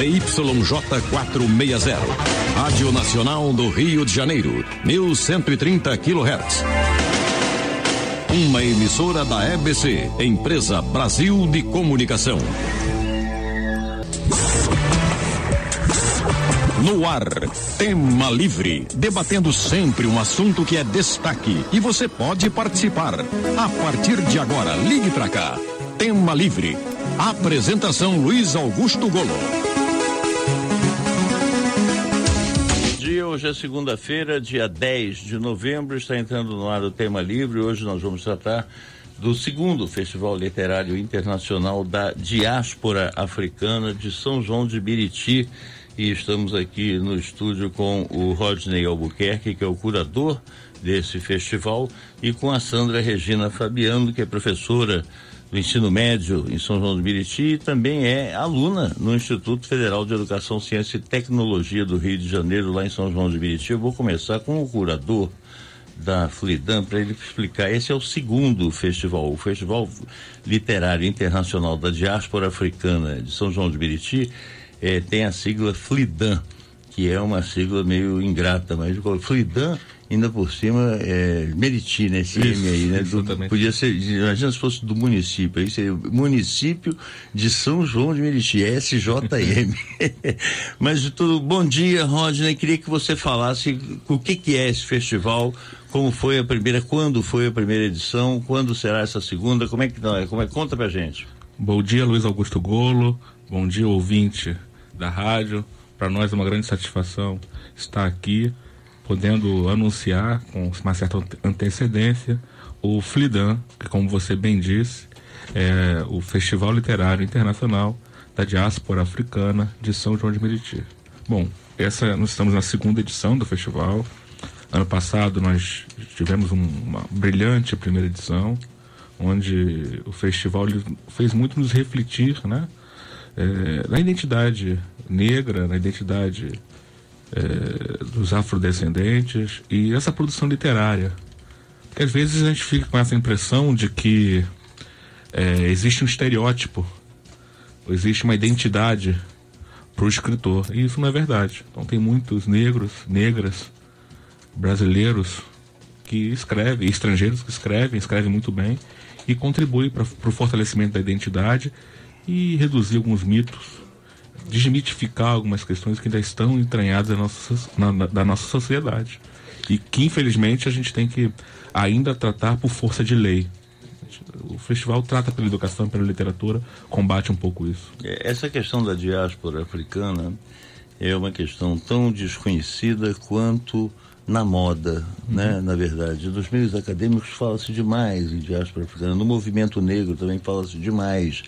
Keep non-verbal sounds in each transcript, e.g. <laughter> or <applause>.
ZYJ460. Rádio Nacional do Rio de Janeiro, 1130 kHz. Uma emissora da EBC, Empresa Brasil de Comunicação. No ar, tema livre, debatendo sempre um assunto que é destaque e você pode participar. A partir de agora, ligue para cá. Tema livre. Apresentação Luiz Augusto Golo. Hoje é segunda-feira, dia 10 de novembro, está entrando no ar o tema livre. Hoje nós vamos tratar do segundo Festival Literário Internacional da Diáspora Africana de São João de Biriti e estamos aqui no estúdio com o Rodney Albuquerque, que é o curador desse festival, e com a Sandra Regina Fabiano, que é professora do ensino médio em São João do Miriti e também é aluna no Instituto Federal de Educação, Ciência e Tecnologia do Rio de Janeiro, lá em São João do Miriti. Eu vou começar com o curador da Flidan para ele explicar. Esse é o segundo festival, o Festival Literário Internacional da Diáspora Africana de São João de Miriti é, tem a sigla FLIDAN, que é uma sigla meio ingrata, mas FLIDAN ainda por cima é Meriti, né? Esse Isso, M aí, né? Do, podia ser, imagina se fosse do município, aí seria município de São João de Meriti, SJM. <laughs> Mas tudo, bom dia, Rodney, queria que você falasse o que que é esse festival, como foi a primeira, quando foi a primeira edição, quando será essa segunda, como é que não é, como é, conta pra gente. Bom dia, Luiz Augusto Golo, bom dia, ouvinte da rádio. Para nós é uma grande satisfação estar aqui, podendo anunciar com uma certa antecedência o FLIDAN, que, como você bem disse, é o Festival Literário Internacional da Diáspora Africana de São João de Meriti. Bom, essa nós estamos na segunda edição do festival. Ano passado nós tivemos um, uma brilhante primeira edição, onde o festival fez muito nos refletir, né, é, na identidade negra, na identidade é, dos afrodescendentes e essa produção literária. Porque às vezes a gente fica com essa impressão de que é, existe um estereótipo, existe uma identidade para o escritor. E isso não é verdade. Então tem muitos negros, negras, brasileiros que escrevem, estrangeiros que escrevem, escrevem muito bem e contribuem para o fortalecimento da identidade e reduzir alguns mitos, desmitificar algumas questões que ainda estão entranhadas da nossa, na, da nossa sociedade e que infelizmente a gente tem que ainda tratar por força de lei. O festival trata pela educação, pela literatura, combate um pouco isso. É, essa questão da diáspora africana é uma questão tão desconhecida quanto na moda, uhum. né? Na verdade, nos meios acadêmicos fala-se demais em diáspora africana, no movimento negro também fala-se demais,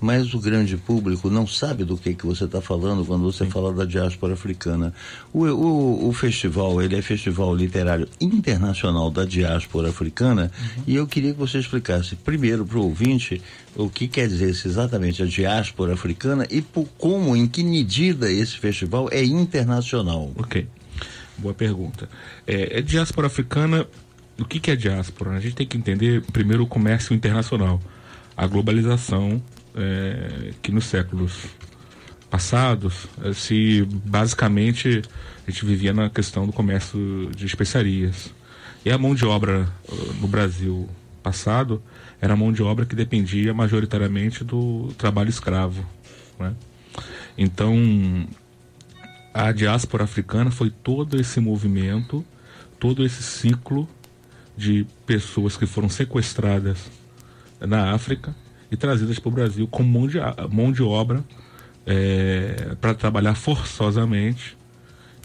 mas o grande público não sabe do que que você está falando quando você Sim. fala da diáspora africana. O, o, o, festival, ele é festival literário internacional da diáspora africana uhum. e eu queria que você explicasse primeiro para o ouvinte o que quer dizer exatamente a diáspora africana e por como, em que medida esse festival é internacional. Ok. Boa pergunta. É, é diáspora africana. O que, que é diáspora? A gente tem que entender primeiro o comércio internacional, a globalização é, que nos séculos passados é, se basicamente a gente vivia na questão do comércio de especiarias e a mão de obra no Brasil passado era a mão de obra que dependia majoritariamente do trabalho escravo, né? Então a diáspora africana foi todo esse movimento, todo esse ciclo de pessoas que foram sequestradas na África e trazidas para o Brasil como mão de, mão de obra é, para trabalhar forçosamente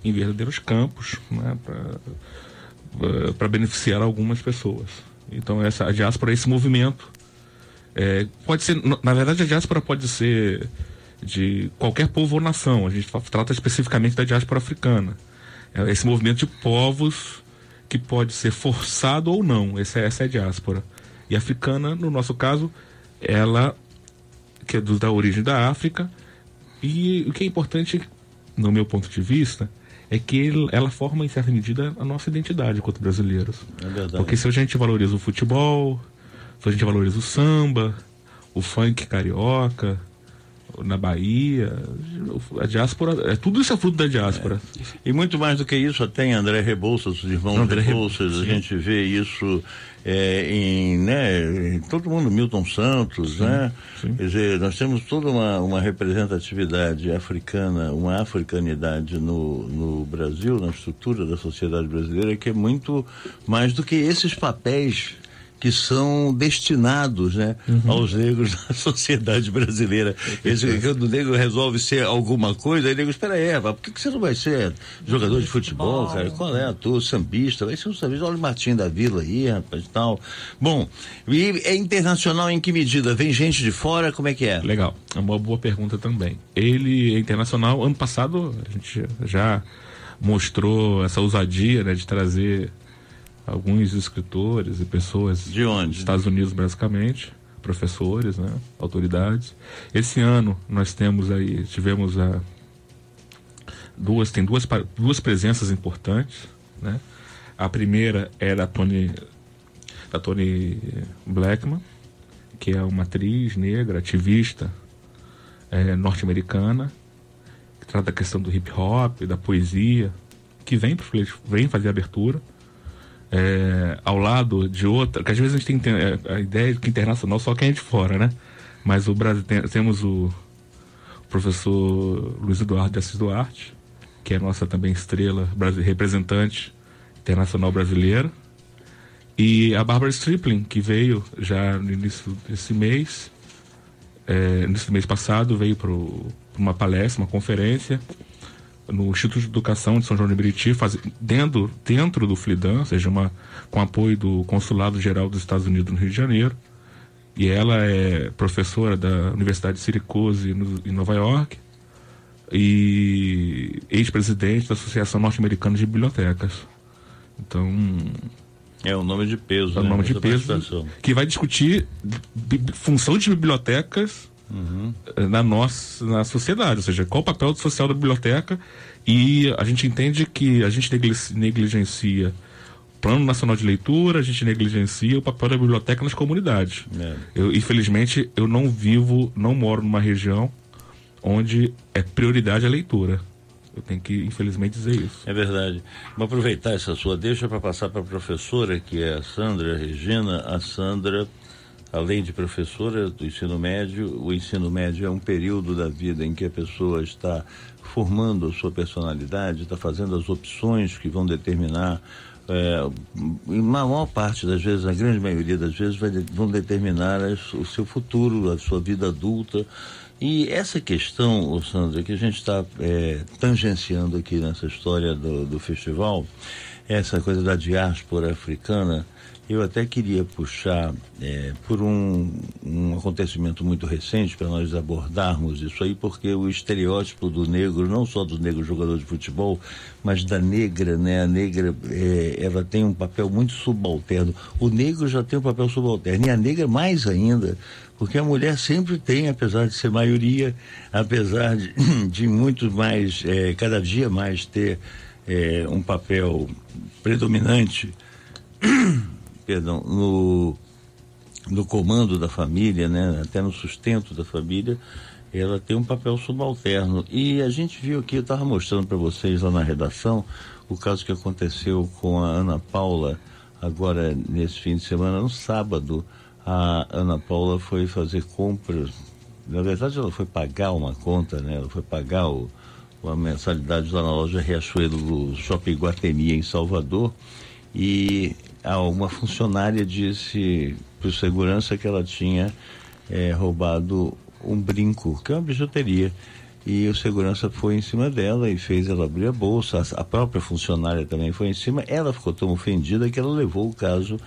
em verdadeiros campos né, para beneficiar algumas pessoas. Então essa a diáspora esse movimento. É, pode ser, na verdade a diáspora pode ser de qualquer povo ou nação. A gente trata especificamente da diáspora africana. É esse movimento de povos que pode ser forçado ou não. Essa, essa é a diáspora. E a africana, no nosso caso, ela que é do, da origem da África. E o que é importante, no meu ponto de vista, é que ela forma, em certa medida, a nossa identidade enquanto brasileiros. É Porque se a gente valoriza o futebol, se a gente valoriza o samba, o funk carioca, na Bahia. A diáspora, é, tudo isso é fruto da diáspora. É. E muito mais do que isso, até em André Rebouças, os irmãos André Rebouças, a gente vê isso é, em, né, todo mundo, Milton Santos, sim, né? Sim. Quer dizer, nós temos toda uma, uma representatividade africana, uma africanidade no, no Brasil, na estrutura da sociedade brasileira, que é muito mais do que esses papéis que são destinados né, uhum. aos negros <laughs> da sociedade brasileira. Esse, quando o negro resolve ser alguma coisa, aí o nego espera aí, por que, que você não vai ser jogador de futebol, cara? Qual é? Ator, sambista, vai ser um sambista, olha o Martim da Vila aí, rapaz, e tal. Bom, e é internacional em que medida? Vem gente de fora, como é que é? Legal, é uma boa pergunta também. Ele é internacional, ano passado a gente já mostrou essa ousadia né, de trazer alguns escritores e pessoas de onde? Dos Estados Unidos basicamente, professores, né, autoridades. Esse ano nós temos aí tivemos a duas tem duas duas presenças importantes, né? A primeira é da Tony da Tony Blackman, que é uma atriz negra, ativista é, norte-americana, que trata a questão do hip hop, da poesia, que vem, vem fazer abertura é, ao lado de outra, que às vezes a gente tem é, a ideia de que internacional só quem é de fora, né? Mas o Brasil tem, temos o professor Luiz Eduardo de Assis Duarte, que é nossa também estrela, representante internacional brasileira, e a Barbara Stripling, que veio já no início desse mês, é, do mês passado, veio para uma palestra, uma conferência, no Instituto de Educação de São João de Meriti, faz, dentro, dentro do FLIDAN, ou seja, uma, com apoio do Consulado Geral dos Estados Unidos no Rio de Janeiro. E ela é professora da Universidade de Syracuse, no, em Nova York, e ex-presidente da Associação Norte-Americana de Bibliotecas. Então. É um nome de peso. É um né? nome de peso. Que vai discutir função de bibliotecas uhum. na nossa na sociedade, ou seja, qual o papel social da biblioteca e a gente entende que a gente negligencia o Plano Nacional de Leitura, a gente negligencia o papel da biblioteca nas comunidades. É. Eu, infelizmente, eu não vivo, não moro numa região onde é prioridade a leitura. Eu tenho que, infelizmente, dizer isso. É verdade. Vou aproveitar essa sua deixa para passar para a professora, que é a Sandra Regina. A Sandra além de professora do ensino médio, o ensino médio é um período da vida em que a pessoa está formando a sua personalidade, está fazendo as opções que vão determinar, é, em maior parte das vezes, na grande maioria das vezes, vai, vão determinar as, o seu futuro, a sua vida adulta. E essa questão, Sandra, que a gente está é, tangenciando aqui nessa história do, do festival, essa coisa da diáspora africana, eu até queria puxar é, por um, um acontecimento muito recente para nós abordarmos isso aí, porque o estereótipo do negro, não só do negro jogador de futebol, mas da negra, né? A negra, é, ela tem um papel muito subalterno. O negro já tem um papel subalterno, e a negra mais ainda, porque a mulher sempre tem, apesar de ser maioria, apesar de, <coughs> de muito mais, é, cada dia mais ter é, um papel predominante <coughs> perdão, no, no comando da família, né, até no sustento da família, ela tem um papel subalterno. E a gente viu aqui, eu estava mostrando para vocês lá na redação, o caso que aconteceu com a Ana Paula, agora nesse fim de semana, no sábado, a Ana Paula foi fazer compras. Na verdade, ela foi pagar uma conta, né? Ela foi pagar o, uma mensalidade lá na loja Riachuelo do Shopping Guatemi, em Salvador. E uma funcionária disse para segurança que ela tinha é, roubado um brinco, que é uma bijuteria. E o segurança foi em cima dela e fez ela abrir a bolsa. A própria funcionária também foi em cima. Ela ficou tão ofendida que ela levou o caso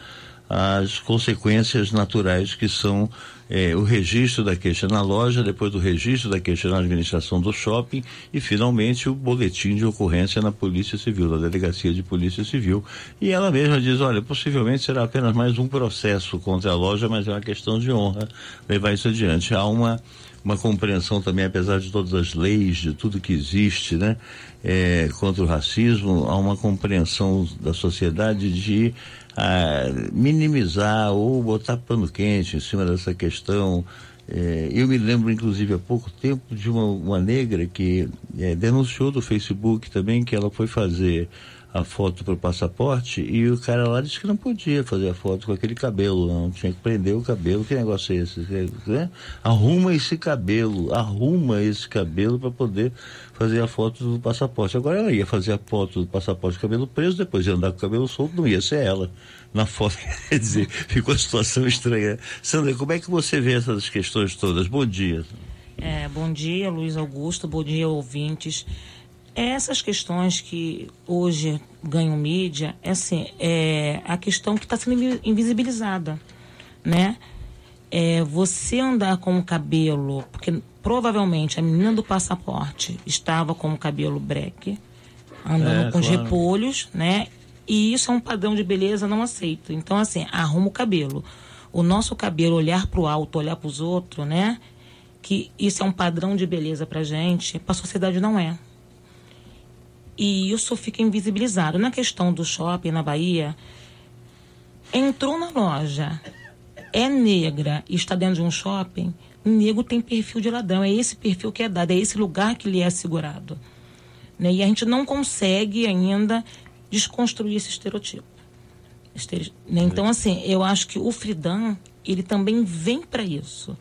as consequências naturais que são é, o registro da queixa na loja, depois do registro da queixa na administração do shopping e finalmente o boletim de ocorrência na Polícia Civil, na Delegacia de Polícia Civil. E ela mesma diz, olha, possivelmente será apenas mais um processo contra a loja, mas é uma questão de honra levar isso adiante. Há uma uma compreensão também, apesar de todas as leis, de tudo que existe, né, é, contra o racismo, há uma compreensão da sociedade de a minimizar ou botar pano quente em cima dessa questão. É, eu me lembro, inclusive, há pouco tempo, de uma, uma negra que é, denunciou do Facebook também que ela foi fazer a foto para o passaporte e o cara lá disse que não podia fazer a foto com aquele cabelo, não. Tinha que prender o cabelo. Que negócio é esse? Né? Arruma esse cabelo, arruma esse cabelo para poder fazer a foto do passaporte. Agora ela ia fazer a foto do passaporte com o cabelo preso, depois ia andar com o cabelo solto, não ia ser ela na foto. <laughs> Quer dizer, ficou a situação estranha. Sandra, como é que você vê essas questões todas? Bom dia. É, bom dia, Luiz Augusto, bom dia, ouvintes. Essas questões que hoje ganham mídia, é assim, é a questão que está sendo invisibilizada, né? É você andar com o cabelo, porque provavelmente a menina do passaporte estava com o cabelo breque, andando é, com claro. os repolhos, né? E isso é um padrão de beleza não aceito. Então, assim, arruma o cabelo. O nosso cabelo, olhar para o alto, olhar para os outros, né? Que isso é um padrão de beleza para gente, para a sociedade não é e isso fica invisibilizado. Na questão do shopping na Bahia, entrou na loja, é negra e está dentro de um shopping, negro tem perfil de ladrão. É esse perfil que é dado, é esse lugar que lhe é assegurado. Né? E a gente não consegue ainda desconstruir esse estereotipo. Né? Então, assim, eu acho que o Fridan, ele também vem para isso.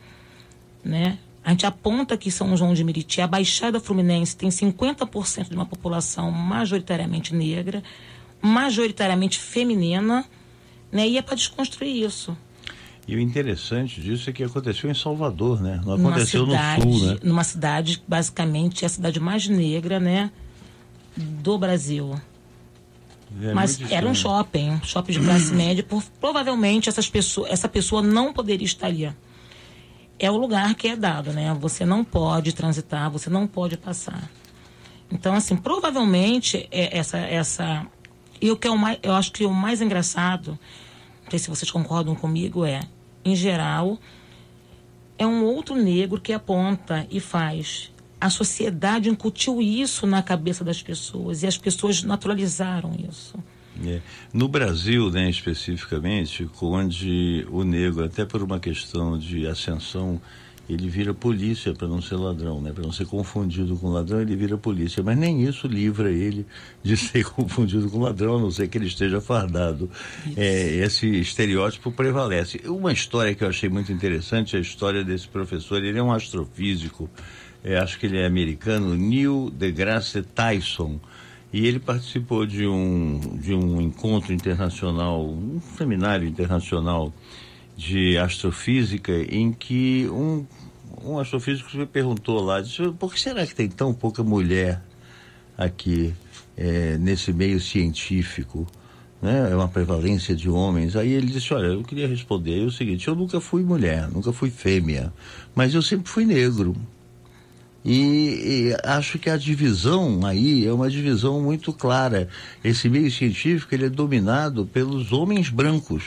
Né? A gente aponta que São João de Meriti, a Baixada Fluminense tem 50% de uma população majoritariamente negra, majoritariamente feminina, né? E é para desconstruir isso. E o interessante disso é que aconteceu em Salvador, né? Não aconteceu cidade, no sul, né? Numa cidade, basicamente, é a cidade mais negra, né? Do Brasil. É Mas era um shopping, um shopping de classe <clears throat> média. Por, provavelmente essas pessoas, essa pessoa não poderia estar ali é o lugar que é dado, né? Você não pode transitar, você não pode passar. Então, assim, provavelmente é essa essa e o que é o mais, eu acho que o mais engraçado, não sei se vocês concordam comigo, é, em geral, é um outro negro que aponta e faz. A sociedade incutiu isso na cabeça das pessoas e as pessoas naturalizaram isso. É. No Brasil, né, especificamente, onde o negro, até por uma questão de ascensão, ele vira polícia para não ser ladrão, né? Para não ser confundido com ladrão, ele vira polícia. Mas nem isso livra ele de <laughs> ser confundido com ladrão, a não ser que ele esteja fardado. É, esse estereótipo prevalece. Uma história que eu achei muito interessante é a história desse professor. Ele é um astrofísico, é, acho que ele é americano, Neil deGrasse Tyson. E ele participou de um, de um encontro internacional, um seminário internacional de astrofísica, em que um, um astrofísico me perguntou lá, disse, por que será que tem tão pouca mulher aqui é, nesse meio científico? Né? É uma prevalência de homens. Aí ele disse, olha, eu queria responder o seguinte, eu nunca fui mulher, nunca fui fêmea, mas eu sempre fui negro. E, e, acho que a divisão aí é uma divisão muito clara. Esse meio científico ele é dominado pelos homens brancos.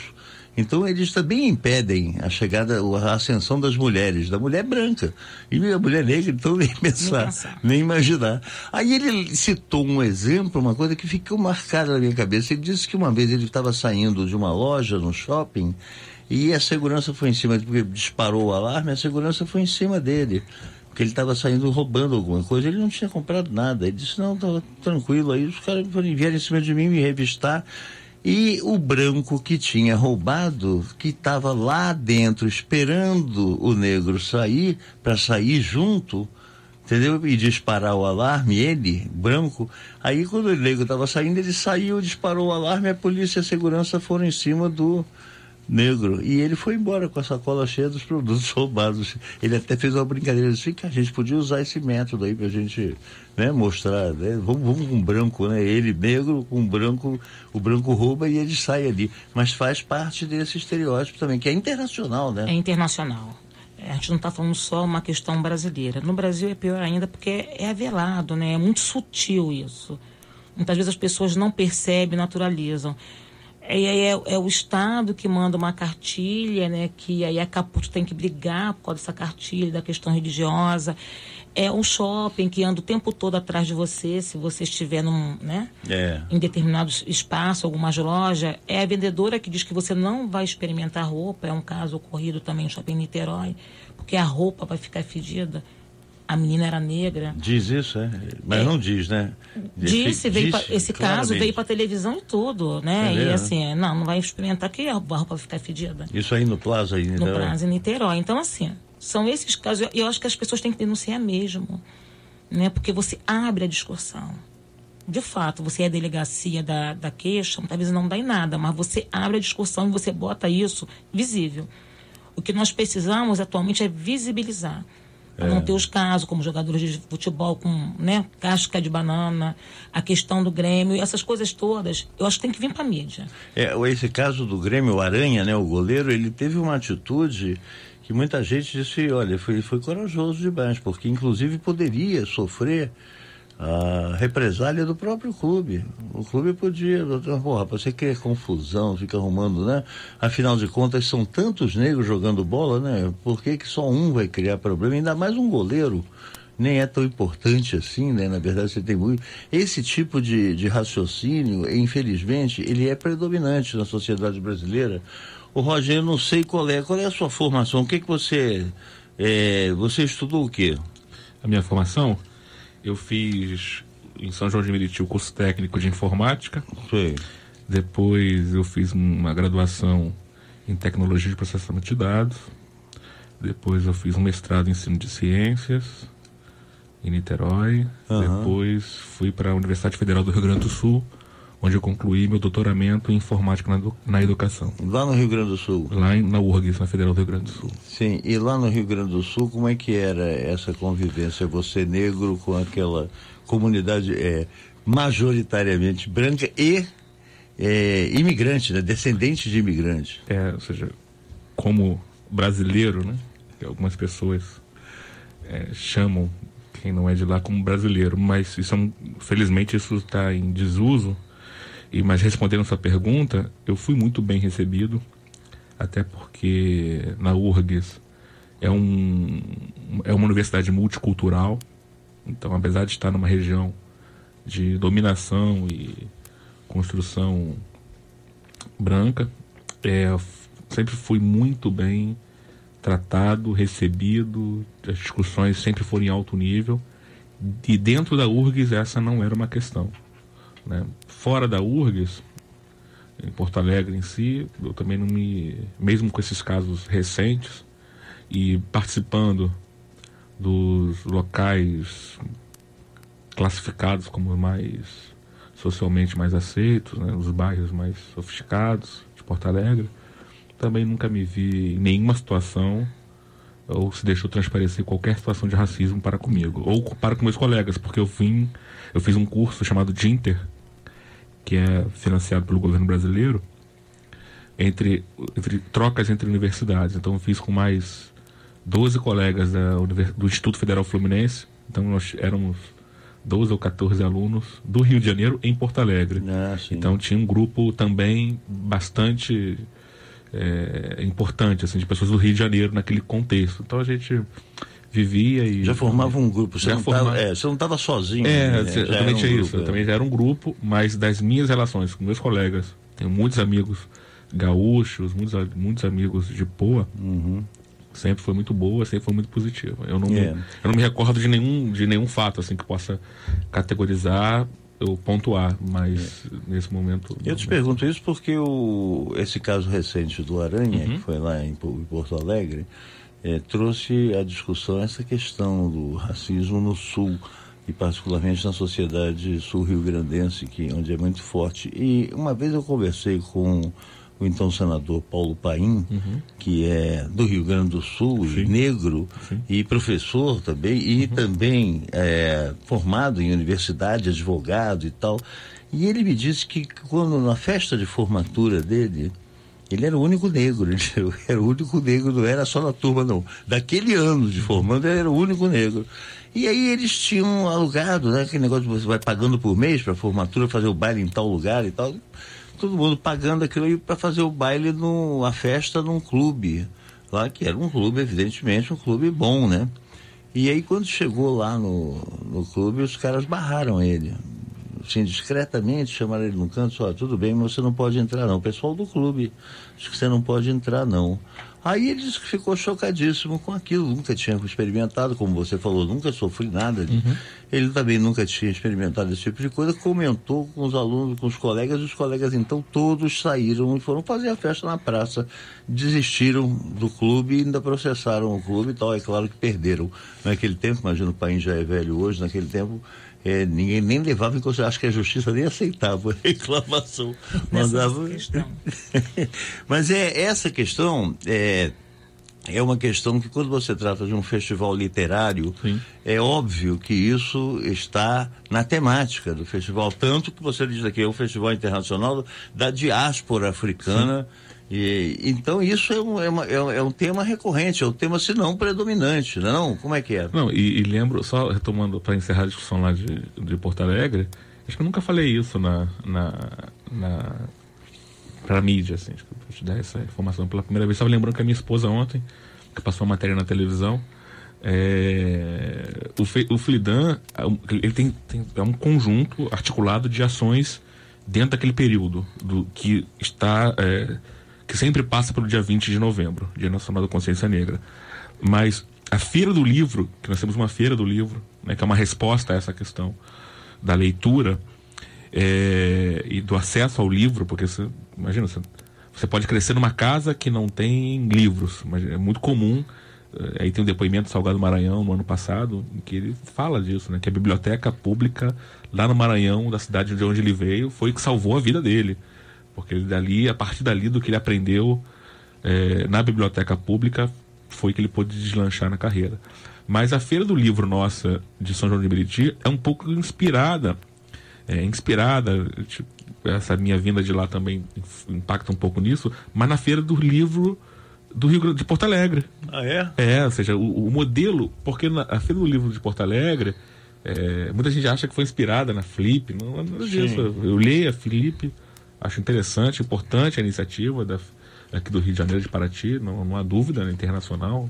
Então eles também impedem a chegada, a ascensão das mulheres, da mulher branca. E a mulher negra, então <laughs> nem pensar, nem, nem imaginar. Aí ele citou um exemplo, uma coisa que ficou marcada na minha cabeça. Ele disse que uma vez ele estava saindo de uma loja no shopping e a segurança foi em cima, porque disparou o alarme, a segurança foi em cima dele que ele estava saindo roubando alguma coisa. Ele não tinha comprado nada. Ele disse: Não, estava tranquilo. Aí os caras vieram em cima de mim me revistar. E o branco que tinha roubado, que estava lá dentro esperando o negro sair, para sair junto, entendeu? E disparar o alarme, ele, branco. Aí quando o negro estava saindo, ele saiu, disparou o alarme, a polícia e a segurança foram em cima do, negro. E ele foi embora com a sacola cheia dos produtos <laughs> roubados. Ele até fez uma brincadeira assim que a gente podia usar esse método aí pra gente né, mostrar. Né? Vamos, vamos com branco, né? Ele negro com branco, o branco rouba e ele sai ali. Mas faz parte desse estereótipo também, que é internacional, né? É internacional. A gente não está falando só uma questão brasileira. No Brasil é pior ainda porque é velado, né? É muito sutil isso. Muitas vezes as pessoas não percebem, naturalizam. Aí é, é, o Estado que manda uma cartilha, né? Que aí a Caputo tem que brigar por causa dessa cartilha, da questão religiosa. É é um shopping que anda o tempo todo atrás de você, se você estiver num, né, É. em determinado espaço, alguma loja. É a vendedora que diz que você não vai experimentar roupa. É um caso ocorrido também no shopping Niterói, porque a roupa vai ficar fedida. A menina era negra. Diz isso, é? Mas É. não diz, né? Disse, veio pra- Disse esse caso claramente. veio para televisão e tudo, né? É e assim, não, não vai experimentar que a roupa ficar fedida Isso aí no Plaza aí, no né? prazo em Niterói. Então, assim, são esses casos. E eu acho que as pessoas têm que denunciar mesmo, né? Porque você abre a discussão. De fato, você é a delegacia da, da queixa, talvez não dá em nada, mas você abre a discussão e você bota isso visível. O que nós precisamos atualmente é visibilizar. Para não ter os casos, como jogadores de futebol com né, casca de banana, a questão do Grêmio, essas coisas todas, eu acho que tem que vir para a mídia. É, esse caso do Grêmio, o Aranha, né, o goleiro, ele teve uma atitude que muita gente disse, olha, foi, foi corajoso demais, porque inclusive poderia sofrer a represália do próprio clube. O clube podia, porra, você quer confusão, fica arrumando, né? Afinal de contas, são tantos negros jogando bola, né? Por que, que só um vai criar problema? Ainda mais um goleiro nem é tão importante assim, né? Na verdade, você tem muito. Esse tipo de, de raciocínio, infelizmente, ele é predominante na sociedade brasileira. O Roger, eu não sei qual é. Qual é a sua formação? O que que você. é, você estudou o quê? A minha formação, eu fiz em São João de Meriti o curso técnico de informática. Sei. Depois eu fiz uma graduação em tecnologia de processamento de dados. Depois eu fiz um mestrado em ensino de ciências em Niterói. Aham. Depois fui para a Universidade Federal do Rio Grande do Sul, onde eu concluí meu doutoramento em informática na, na educação. Lá no Rio Grande do Sul. Lá em, na URGS, na Federal do Rio Grande do Sul. Sim, e lá no Rio Grande do Sul, como é que era essa convivência? Você negro com aquela comunidade é, majoritariamente branca e é, imigrante, né? descendente de imigrante. é, ou seja, como brasileiro, né? Que algumas pessoas é, chamam quem não é de lá como brasileiro, mas isso é um- felizmente isso está em desuso. E mas respondendo sua pergunta, eu fui muito bem recebido, até porque na URGS é um é uma universidade multicultural, então apesar de estar numa região de dominação e construção branca, é, sempre fui muito bem tratado, recebido, as discussões sempre foram em alto nível. E dentro da URGS essa não era uma questão. Né? Fora da URGS, em Porto Alegre em si, eu também não me. Mesmo com esses casos recentes e participando dos locais classificados como mais socialmente mais aceitos, né, os bairros mais sofisticados de Porto Alegre, também nunca me vi em nenhuma situação ou se deixou transparecer qualquer situação de racismo para comigo ou para com meus colegas, porque eu vim, eu fiz um curso chamado Dinter, que é financiado pelo governo brasileiro, entre, entre trocas entre universidades. Então eu fiz com mais 12 colegas da, do Instituto Federal Fluminense. Então nós éramos 12 ou 14 alunos do Rio de Janeiro em Porto Alegre. Ah. Então tinha um grupo também bastante é, importante, assim, de pessoas do Rio de Janeiro naquele contexto. Então a gente vivia e. Já formava um grupo, você Já não formava- estava é, você não estava sozinho. É, né? exatamente Já era um isso. grupo, Eu é. também já era um grupo, mas das minhas relações com meus colegas, tenho muitos amigos gaúchos, muitos, muitos amigos de Poa, Uhum. sempre foi muito boa, sempre foi muito positiva. Eu não, É. me, eu não me recordo de nenhum, de nenhum fato assim que possa categorizar ou pontuar, mas nesse momento. Eu te pergunto isso porque o, esse caso recente do Aranha, Uhum. que foi lá em, Po- em Porto Alegre, eh, trouxe à discussão essa questão do racismo no Sul, e particularmente na sociedade sul-rio-grandense, que, onde é muito forte. E uma vez eu conversei com o então senador Paulo Paim, que é do Rio Grande do Sul, Uhum. Sim. negro, Sim. e professor também, e também é, formado em universidade, advogado e tal. E ele me disse que quando na festa de formatura dele, ele era o único negro, ele <laughs> era o único negro, não era só na turma, não. Daquele ano de formando, ele era o único negro. E aí eles tinham alugado, né? Aquele negócio de você vai pagando por mês para formatura, fazer o baile em tal lugar e tal. Todo mundo pagando aquilo para fazer o baile, no, a festa num clube. Lá que era um clube, evidentemente, um clube bom, né? E aí quando chegou lá no, no clube, os caras barraram ele. Assim, discretamente chamaram ele no canto, só tudo bem, mas você não pode entrar não. O pessoal do clube, acho que você não pode entrar não. Aí ele disse que ficou chocadíssimo com aquilo, nunca tinha experimentado, como você falou, nunca sofri nada. Uhum. Ele também nunca tinha experimentado esse tipo de coisa, comentou com os alunos, com os colegas, e os colegas então todos saíram e foram fazer a festa na praça, desistiram do clube e ainda processaram o clube e tal. É claro que perderam naquele tempo, imagino o país já é velho hoje, naquele tempo é, ninguém nem levava em consideração, acho que a justiça nem aceitava a reclamação. Mandava... <laughs> Mas é essa questão é, é uma questão que quando você trata de um festival literário, Sim. é óbvio que isso está na temática do festival, tanto que você diz aqui, é o Festival Internacional da Diáspora Africana. Sim e, então isso é um, é, uma, é, um tema recorrente, é um tema, se não, predominante, não, é? Como é que é? Não, e, e lembro, só retomando para encerrar a discussão lá de, de Porto Alegre, acho que eu nunca falei isso na, na, na para mídia, assim, eu te dar essa informação pela primeira vez. Estava lembrando que a minha esposa ontem, que passou uma matéria na televisão, é, o, Fe, o Flidan, ele tem, tem é um conjunto articulado de ações dentro daquele período do que está é, que sempre passa pelo dia 20 de novembro, Dia Nacional da Consciência Negra. Mas a Feira do Livro, que nós temos uma Feira do Livro, né, que é uma resposta a essa questão da leitura é, e do acesso ao livro, porque você, imagina, você, você pode crescer numa casa que não tem livros, mas é muito comum. É, aí tem um depoimento do Salgado Maranhão no ano passado, em que ele fala disso, né? Que a biblioteca pública lá no Maranhão, da cidade de onde ele veio, foi que salvou a vida dele. Porque ele dali, a partir dali do que ele aprendeu é, na biblioteca pública, foi que ele pôde deslanchar na carreira. Mas a Feira do Livro nossa de São João de Meriti é um pouco inspirada, é, inspirada, tipo, essa minha vinda de lá também impacta um pouco nisso, mas na Feira do Livro do Rio de Porto Alegre. Ah, é? É, ou seja, o, o modelo, porque na, a Feira do Livro de Porto Alegre, é, muita gente acha que foi inspirada na Flip, não, não é nada disso. Eu leio a Felipe, Acho interessante, importante a iniciativa da, aqui do Rio de Janeiro de Paraty, não, não há dúvida né, internacional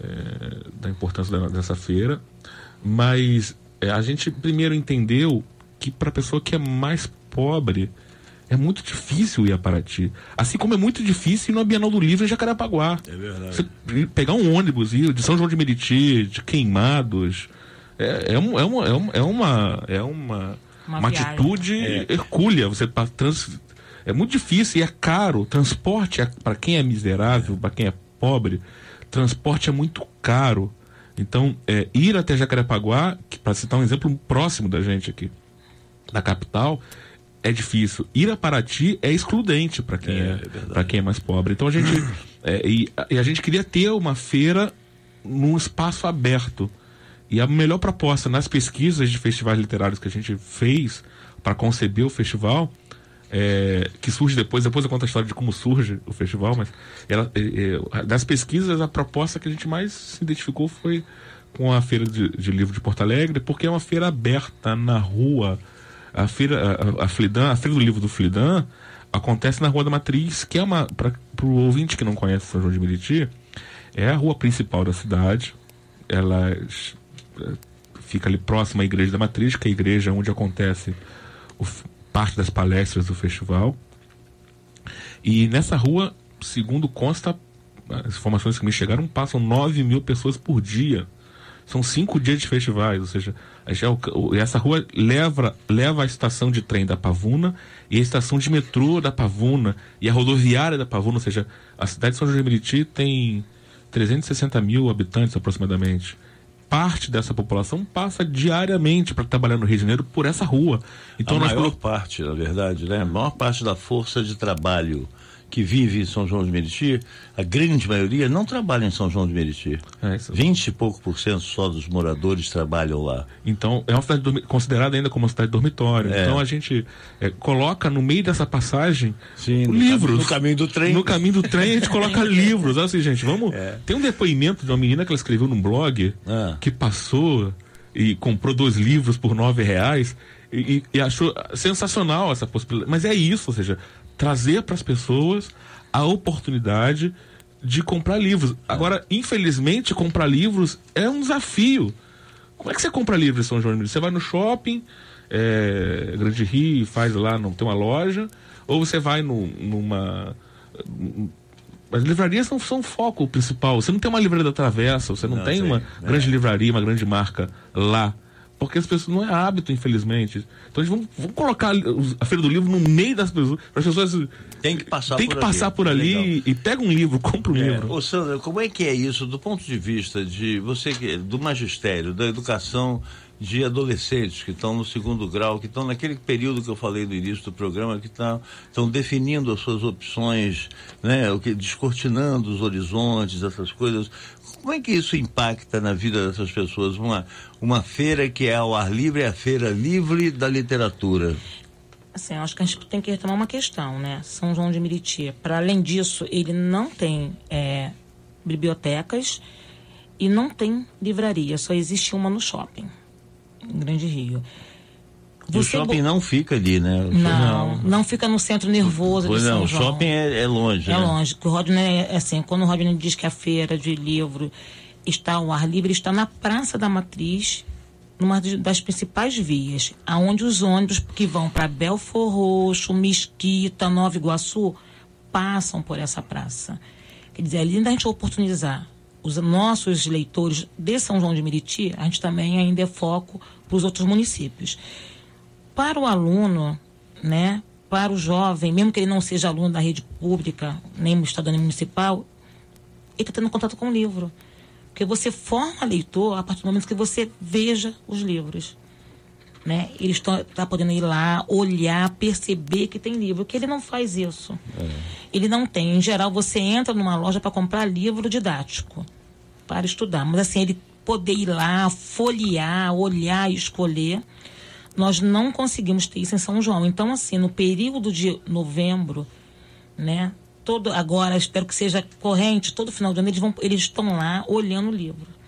é, da importância da, dessa feira. Mas é, a gente primeiro entendeu que para a pessoa que é mais pobre é muito difícil ir a Paraty. Assim como é muito difícil ir no Bienal do Livro em Jacarepaguá. É verdade. Você pegar um ônibus ir de São João de Meriti, de Queimados, é, é, um, é, uma, é, uma, é uma, é uma uma, atitude é. hercúlea. Você trans... É muito difícil e é caro. Transporte, é, para quem é miserável, para quem é pobre, transporte é muito caro. Então, é, ir até Jacarepaguá, para citar um exemplo próximo da gente aqui, da capital, é difícil. Ir a Paraty é excludente para quem é, é, é quem é mais pobre. Então a gente <clears throat> é, e, e, a gente queria ter uma feira num espaço aberto e a melhor proposta nas pesquisas de festivais literários que a gente fez para conceber o festival, é, que surge depois, depois eu conto a história de como surge o festival, mas ela, é, é, das pesquisas a proposta que a gente mais se identificou foi com a Feira de, de Livro de Porto Alegre, porque é uma feira aberta na rua. A feira, a, a, Flidan, a Feira do Livro do Flidan acontece na Rua da Matriz, que é uma, para o ouvinte que não conhece São João de Meriti, é a rua principal da cidade. Ela fica ali próximo à Igreja da Matriz, que é a igreja onde acontece o, parte das palestras do festival. E nessa rua, segundo consta, as informações que me chegaram, passam 9 mil pessoas por dia. São cinco dias de festivais, ou seja, essa rua leva, leva a estação de trem da Pavuna e a estação de metrô da Pavuna e a rodoviária da Pavuna, ou seja, a cidade de São José de Meriti tem 360 mil habitantes aproximadamente parte dessa população passa diariamente para trabalhar no Rio de Janeiro por essa rua. Então a maior parte, na verdade, né? A maior parte da força de trabalho que vive em São João de Meriti, a grande maioria não trabalha em São João de Meriti. É, isso. 20 e pouco por cento só dos moradores trabalham lá. Então, é uma cidade considerada ainda como uma cidade dormitório. É. Então, a gente é, coloca no meio dessa passagem Sim, livros. No caminho do trem. No caminho do trem, a gente coloca <laughs> livros. Assim, gente, vamos. É. Tem um depoimento de uma menina que ela escreveu num blog ah. que passou e comprou dois livros por nove reais. E, e, achou sensacional essa possibilidade. Mas é isso, ou seja, trazer para as pessoas a oportunidade de comprar livros. Agora, infelizmente, comprar livros é um desafio. Como é que você compra livros em São João? Você vai no shopping, é, Grande Rio, faz lá, não tem uma loja, ou você vai no, numa. As livrarias não são o foco principal. Você não tem uma livraria da Travessa, você não, não tem sei, uma é. grande livraria, uma grande marca lá. Porque as pessoas não é hábito, infelizmente. Então vamos, vamos colocar a Feira do Livro no meio das pessoas. As pessoas tem que passar tem que por passar ali, por ali e, e, pega um livro, <laughs> compra um é, livro. Ô Sandra, como é que é isso do ponto de vista de você do magistério, da educação de adolescentes que estão no segundo grau, que estão naquele período que eu falei no início do programa, que estão tá, definindo as suas opções, né, o que descortinando os horizontes, essas coisas. Como é que isso impacta na vida dessas pessoas? Uma, uma feira que é ao ar livre, é a feira livre da literatura. Assim, acho que a gente tem que retomar uma questão, né? São João de Meriti, para além disso, ele não tem é, bibliotecas e não tem livraria, só existe uma no shopping em Grande Rio. O shopping bo... não fica ali, né? Não, não, não fica no centro nervoso pois de São não, João. O shopping é, é longe. É né? longe. O Rodney, é assim, quando o Rodney diz que a feira de livro está ao ar livre, está na Praça da Matriz, numa das principais vias, aonde os ônibus que vão para Belfor Roxo, Mesquita, Nova Iguaçu, passam por essa praça. Quer dizer, além da gente oportunizar os nossos leitores de São João de Meriti, a gente também ainda é foco para os outros municípios. Para o aluno, né, para o jovem, mesmo que ele não seja aluno da rede pública, nem estadual nem municipal, ele está tendo contato com o livro. Porque você forma leitor a partir do momento que você veja os livros. Né? Ele está tá podendo ir lá, olhar, perceber que tem livro, que ele não faz isso. É. Ele não tem. Em geral, você entra numa loja para comprar livro didático para estudar. Mas assim, ele poder ir lá, folhear, olhar e escolher. Nós não conseguimos ter isso em São João. Então, assim, no período de novembro, né? Todo, agora, espero que seja corrente, todo final de ano, eles, vão, eles estão lá olhando o livro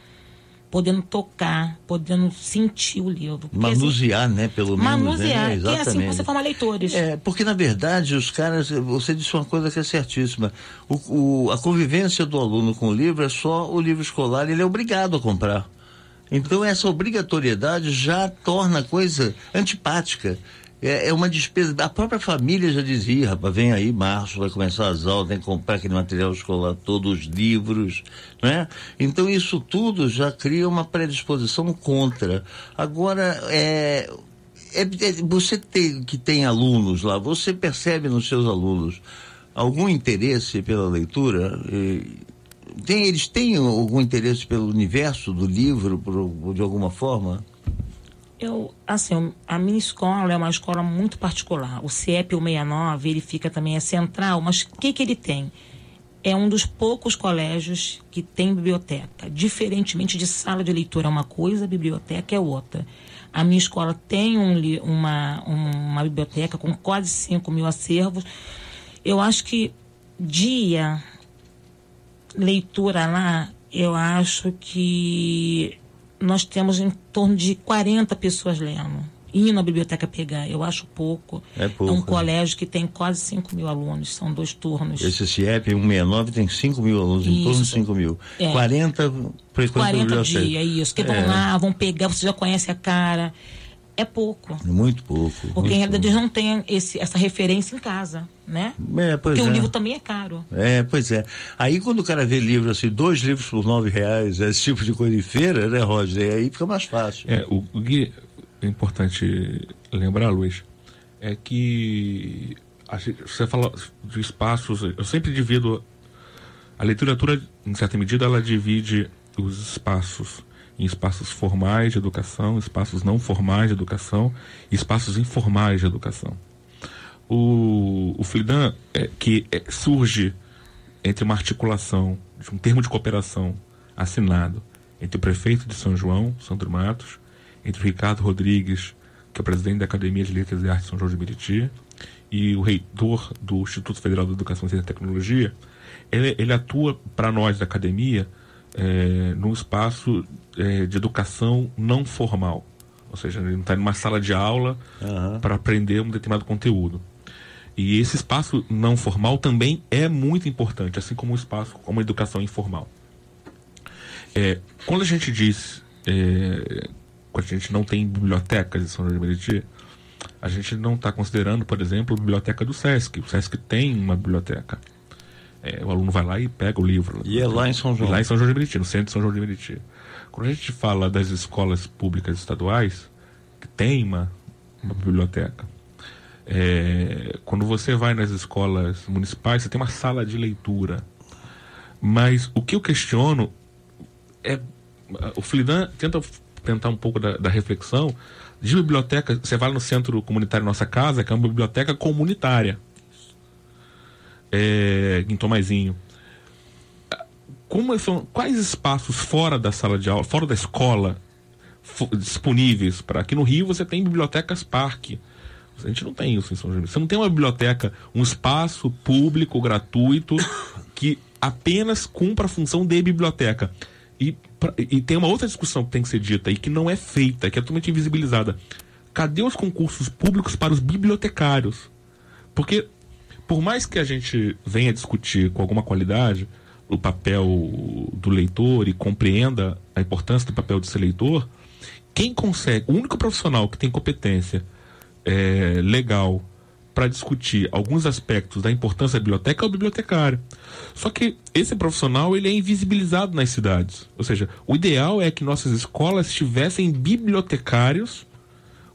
podendo tocar, podendo sentir o livro. Porque, manusear, assim, né? Pelo menos. Manusear, né? é assim que você forma leitores. É, porque na verdade os caras, você disse uma coisa que é certíssima. O, o, a convivência do aluno com o livro é só o livro escolar, ele é obrigado a comprar. Então essa obrigatoriedade já torna a coisa antipática é, é uma despesa. A própria família já dizia, rapaz, vem aí, março, vai começar as aulas, tem que comprar aquele material escolar, todos os livros, né? Então isso tudo já cria uma predisposição contra. Agora, é, é, é, você tem, que tem alunos lá, você percebe nos seus alunos algum interesse pela leitura? Tem, eles têm algum interesse pelo universo do livro, por, de alguma forma? Eu, assim, a minha escola é uma escola muito particular. O CIEP 169, ele fica também, é central, mas o que, que ele tem? É um dos poucos colégios que tem biblioteca. Diferentemente de sala de leitura é uma coisa, biblioteca é outra. A minha escola tem um, uma, uma biblioteca com quase 5 mil acervos. Eu acho que dia leitura lá, eu acho que nós temos em torno de 40 pessoas lendo. Indo na biblioteca pegar, eu acho pouco. É pouco. É um né? colégio que tem quase 5 mil alunos, são dois turnos. Esse CIEP 169 tem 5 mil alunos, isso. em torno de 5 mil. É. 40 frequentam 40 dias, isso. Que vão é. lá, vão pegar, você já conhece a cara. É pouco. Muito pouco. Porque muito em realidade eles não têm esse, essa referência em casa, né? É, pois Porque é. o livro também é caro. É, pois é. Aí quando o cara vê livro assim, dois livros por nove reais, esse tipo de coisa em feira, né, Roger? Aí fica mais fácil. É, o, o que é importante lembrar, Luiz, é que a, você fala de espaços, eu sempre divido a literatura, em certa medida, ela divide os espaços em espaços formais de educação, espaços não formais de educação espaços informais de educação. O, o FLIDAN, é, que é, surge entre uma articulação um termo de cooperação assinado entre o prefeito de São João, Sandro Matos, entre o Ricardo Rodrigues, que é o presidente da Academia de Letras e Artes São João de Meriti, e o reitor do Instituto Federal de Educação, Ciência e Tecnologia, ele, ele atua para nós da academia é, num espaço é, de educação não formal. Ou seja, ele não está numa sala de aula uhum. para aprender um determinado conteúdo. E esse espaço não formal também é muito importante, assim como o espaço, como a educação informal. É, quando a gente diz é, quando a gente não tem bibliotecas em São João de Meriti, a gente não está considerando, por exemplo, a biblioteca do SESC. O SESC tem uma biblioteca. É, o aluno vai lá e pega o livro. E é lá em São João? E lá em São João de Meriti, no centro de São João de Meriti. Quando a gente fala das escolas públicas estaduais, que tem uma, uma biblioteca, é, quando você vai nas escolas municipais, você tem uma sala de leitura. Mas o que eu questiono é. O Flidan tenta tentar um pouco da, da reflexão de biblioteca. Você vai no centro comunitário Nossa Casa, que é uma biblioteca comunitária. É, em Tomazinho. Como são, quais espaços fora da sala de aula, fora da escola, disponíveis para aqui no Rio você tem bibliotecas parque. A gente não tem isso em São João. Você não tem uma biblioteca, um espaço público gratuito <coughs> que apenas cumpra a função de biblioteca. E, e tem uma outra discussão que tem que ser dita e que não é feita, que é totalmente invisibilizada. Cadê os concursos públicos para os bibliotecários? Porque, por mais que a gente venha discutir com alguma qualidade o papel do leitor e compreenda a importância do papel de ser leitor, quem consegue, o único profissional que tem competência é, legal para discutir alguns aspectos da importância da biblioteca é o bibliotecário. Só que esse profissional ele é invisibilizado nas cidades. Ou seja, o ideal é que nossas escolas tivessem bibliotecários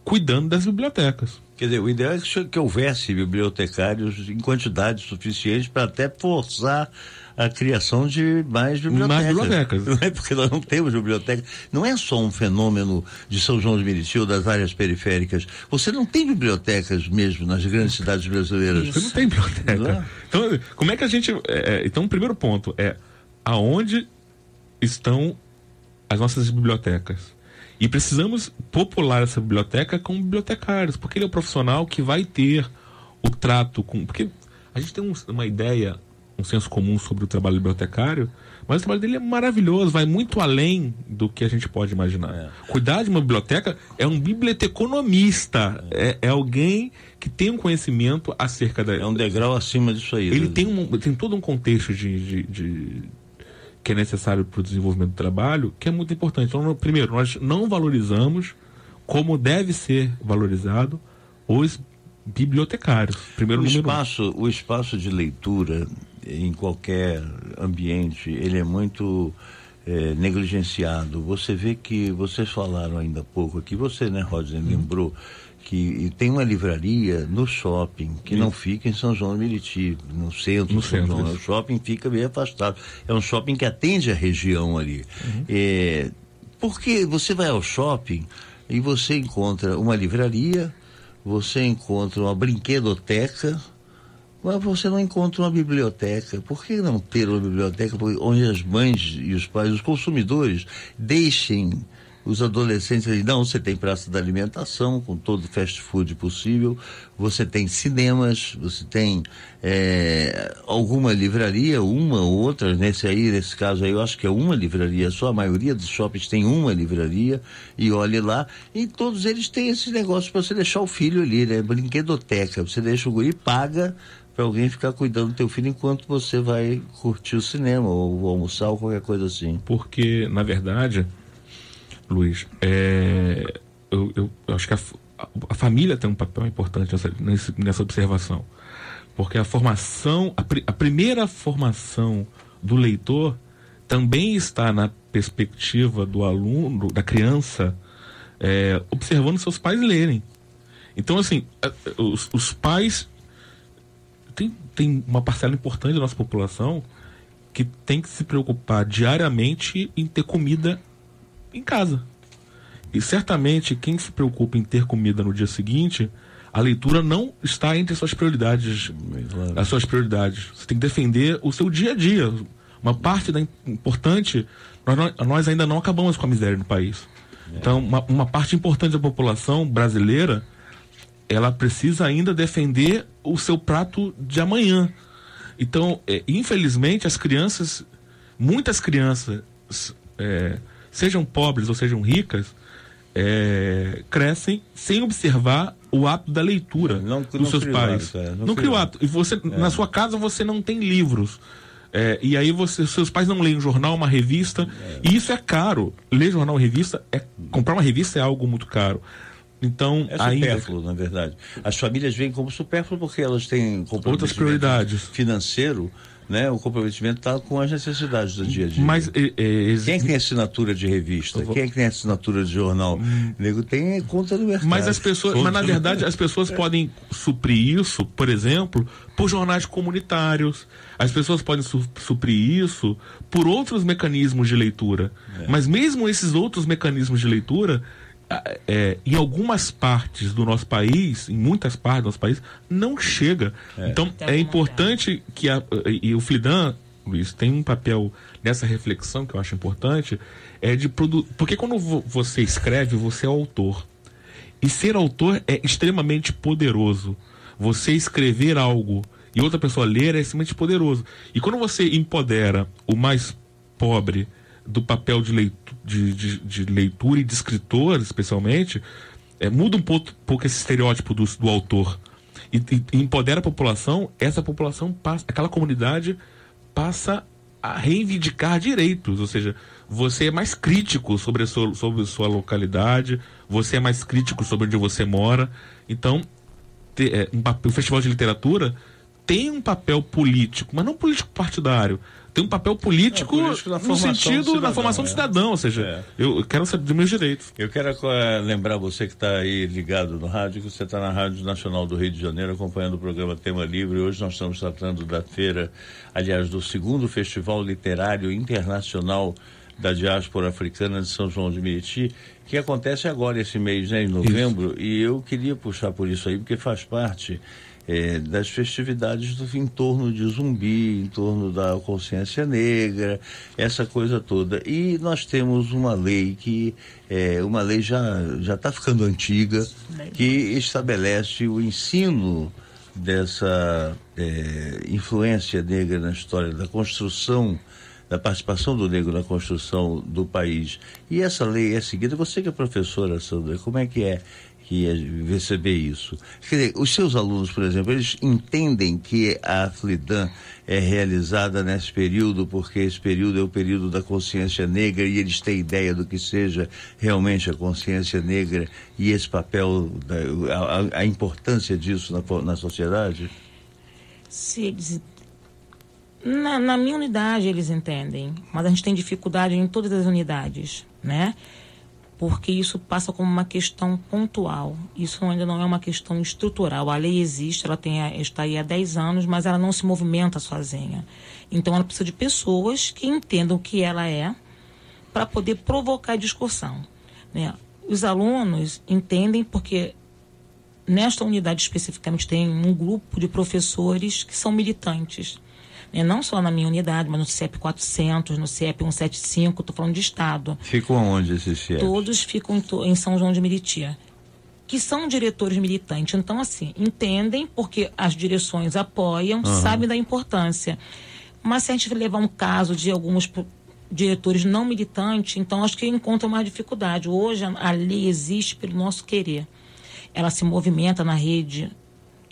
cuidando das bibliotecas. Quer dizer, o ideal é que houvesse bibliotecários em quantidade suficiente para até forçar a criação de mais bibliotecas. Mais bibliotecas. Não é porque nós não temos biblioteca. Não é só um fenômeno de São João de Meriti ou das áreas periféricas. Você não tem bibliotecas mesmo nas grandes cidades brasileiras. Você não tem biblioteca. Não é? Então, como é que a gente. É, é, então, o primeiro ponto é aonde estão as nossas bibliotecas. E precisamos popular essa biblioteca com bibliotecários, porque ele é o profissional que vai ter o trato com. Porque a gente tem um, uma ideia um senso comum sobre o trabalho bibliotecário, mas o trabalho dele é maravilhoso, vai muito além do que a gente pode imaginar. É. Cuidar de uma biblioteca é um biblioteconomista, é, é alguém que tem um conhecimento acerca da. É um degrau acima disso aí. Ele né? tem, um, tem todo um contexto de, de, de que é necessário para o desenvolvimento do trabalho, que é muito importante. Então, primeiro, nós não valorizamos como deve ser valorizado os bibliotecários. Primeiro o espaço, um. o espaço de leitura em qualquer ambiente, ele é muito é, negligenciado. Você vê que vocês falaram ainda há pouco aqui, você, né, Rodney, hum. Que tem uma livraria no shopping que não fica em São João do Meriti, no centro no de São centro, João. O shopping fica bem afastado. É um shopping que atende a região ali. Uhum. É, porque você vai ao shopping e você encontra uma livraria, você encontra uma brinquedoteca, mas você não encontra uma biblioteca. Por que não ter uma biblioteca onde as mães e os pais, os consumidores, deixem os adolescentes ali, não, você tem praça da alimentação com todo o fast food possível, você tem cinemas, você tem é, alguma livraria, uma ou outra, nesse aí, nesse caso aí, eu acho que é uma livraria só, a maioria dos shoppings tem uma livraria, e olhe lá, e todos eles têm esse negócio para você deixar o filho ali, né? Brinquedoteca, você deixa o guri, paga, para alguém ficar cuidando do teu filho enquanto você vai curtir o cinema ou almoçar ou qualquer coisa assim. Porque, na verdade, Luiz, é, eu, eu, acho que a, a, família tem um papel importante nessa, nessa observação. Porque a formação, a, a primeira formação do leitor também está na perspectiva do aluno, da criança, é, observando seus pais lerem. Então, assim, os, os pais tem, tem uma parcela importante da nossa população que tem que se preocupar diariamente em ter comida em casa. E certamente quem se preocupa em ter comida no dia seguinte, a leitura não está entre as suas prioridades. Claro. As suas prioridades. Você tem que defender o seu dia a dia. Uma parte da importante, nós, nós ainda não acabamos com a miséria no país. É. Então, uma, uma parte importante da população brasileira ela precisa ainda defender o seu prato de amanhã. Então, é, infelizmente, as crianças, muitas crianças, é, sejam pobres ou sejam ricas, é, crescem sem observar o hábito da leitura não, dos não seus pais. Hábito, é, não, não cria o hábito. E você, é. na sua casa você não tem livros. É, e aí você, seus pais não leem um jornal, uma revista, é. e isso é caro. Ler jornal revista, é, comprar uma revista é algo muito caro. Então, é supérfluo, ainda... na verdade. As famílias veem como supérfluo porque elas têm outras prioridades financeiro né? O comprometimento está com as necessidades do dia a dia. Mas é, é, quem é que tem assinatura de revista? Vou... Quem é que tem assinatura de jornal? Hum. Nego tem conta no mercado. Mas as pessoas, mas na verdade as pessoas podem suprir isso, por exemplo, por jornais comunitários. As pessoas podem su suprir isso por outros mecanismos de leitura. É. Mas mesmo esses outros mecanismos de leitura é, em algumas partes do nosso país, em muitas partes do nosso país, não chega. É. Então é importante que a, e o Flidan, Luiz, tem um papel nessa reflexão que eu acho importante, é de produzir. Porque quando você escreve, você é autor. E ser autor é extremamente poderoso. Você escrever algo e outra pessoa ler é extremamente poderoso. E quando você empodera o mais pobre do papel de, leitu de, de, de leitura e de escritor, especialmente, é, muda um pouco, pouco esse estereótipo do, do autor. E, e, empodera a população, essa população passa, aquela comunidade passa a reivindicar direitos, ou seja, você é mais crítico sobre a sua, sobre a sua localidade, você é mais crítico sobre onde você mora. Então, é, um, o Festival de Literatura tem um papel político, mas não político partidário, tem um papel político, é, político no sentido cidadão, da formação é. do cidadão, ou seja, é. eu quero saber dos meus direitos. Eu quero é, lembrar você que está aí ligado no rádio, que você está na Rádio Nacional do Rio de Janeiro acompanhando o programa Tema Livre. Hoje nós estamos tratando da feira, aliás, do segundo Festival Literário Internacional da Diáspora Africana de São João de Meriti, que acontece agora esse mês, né, em novembro, isso. e eu queria puxar por isso aí, porque faz parte é, das festividades do, em torno de zumbi, em torno da consciência negra, essa coisa toda. E nós temos uma lei que, é, uma lei já já está ficando antiga, que estabelece o ensino dessa é, influência negra na história da construção da participação do negro na construção do país. E essa lei é seguida, você que é professora, Sandra, como é que é que ia receber isso. Quer dizer, os seus alunos, por exemplo, eles entendem que a Aflidan é realizada nesse período, porque esse período é o período da consciência negra e eles têm ideia do que seja realmente a consciência negra e esse papel, a, a, importância disso na, na sociedade? Eles na, na, minha unidade eles entendem, mas a gente tem dificuldade em todas as unidades, né? Porque isso passa como uma questão pontual. Isso ainda não é uma questão estrutural. A lei existe, ela tem, está aí há 10 anos, mas ela não se movimenta sozinha. Então ela precisa de pessoas que entendam o que ela é para poder provocar discussão. Né? Os alunos entendem porque nesta unidade especificamente tem um grupo de professores que são militantes né? não só na minha unidade, mas no CEP 400, no CEP 175, estou falando de Estado. Ficam onde esses CEPs? Todos ficam em São João de Meriti que são diretores militantes. Então, assim, entendem porque as direções apoiam, uhum. sabem da importância. Mas se a gente levar um caso de alguns diretores não militantes, então acho que encontram mais dificuldade. Hoje a lei existe pelo nosso querer. Ela se movimenta na rede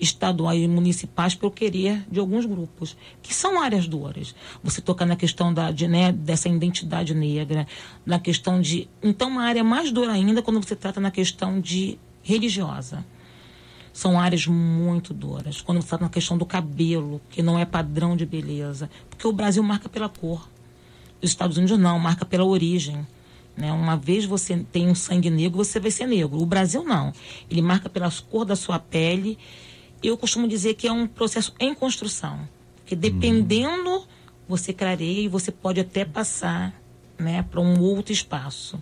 estaduais e municipais pelo querer de alguns grupos, que são áreas duras. Você toca na questão da, de, né, dessa identidade negra, na questão de. Então, uma área mais dura ainda quando você trata na questão de religiosa. São áreas muito duras. Quando você trata na questão do cabelo, que não é padrão de beleza. Porque o Brasil marca pela cor. Os Estados Unidos não, marca pela origem. Né? Uma vez você tem um sangue negro, você vai ser negro. O Brasil não. Ele marca pela cor da sua pele eu costumo dizer que é um processo em construção. Que dependendo, uhum. você clareia e você pode até passar né, para um outro espaço.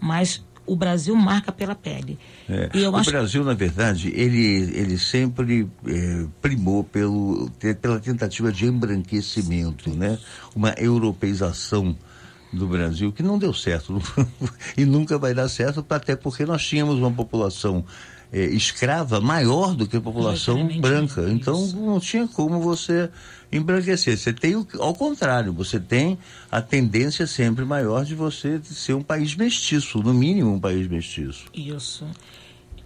Mas o Brasil marca pela pele. É, o acho... Brasil, na verdade, ele, ele sempre é, primou pelo, pela tentativa de embranquecimento, né? uma europeização do Brasil que não deu certo <laughs> e nunca vai dar certo, até porque nós tínhamos uma população é, escrava maior do que a população branca. Então não tinha como você embranquecer. Você tem o, ao contrário, você tem a tendência sempre maior de você ser um país mestiço, no mínimo um país mestiço. Isso.